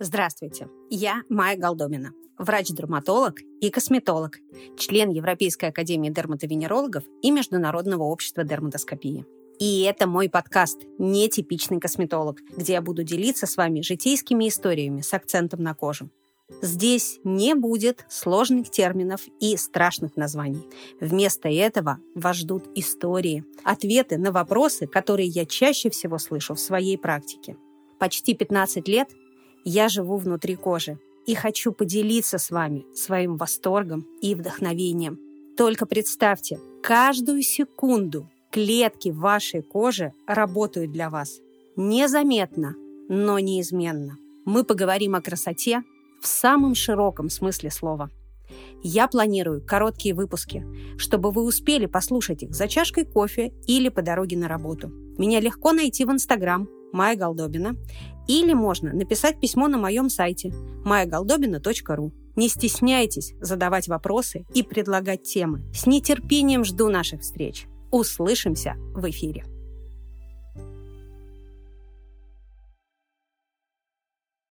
Здравствуйте, я Майя Голдомина, врач-дерматолог и косметолог, член Европейской академии дерматовенерологов и Международного общества дерматоскопии. И это мой подкаст «Нетипичный косметолог», где я буду делиться с вами житейскими историями с акцентом на кожу. Здесь не будет сложных терминов и страшных названий. Вместо этого вас ждут истории, ответы на вопросы, которые я чаще всего слышу в своей практике. Почти 15 лет я живу внутри кожи и хочу поделиться с вами своим восторгом и вдохновением. Только представьте, каждую секунду клетки вашей кожи работают для вас. Незаметно, но неизменно. Мы поговорим о красоте в самом широком смысле слова. Я планирую короткие выпуски, чтобы вы успели послушать их за чашкой кофе или по дороге на работу. Меня легко найти в Инстаграм Майя Голдобина или можно написать письмо на моем сайте mayagoldobina.ru. Не стесняйтесь задавать вопросы и предлагать темы. С нетерпением жду наших встреч. Услышимся в эфире.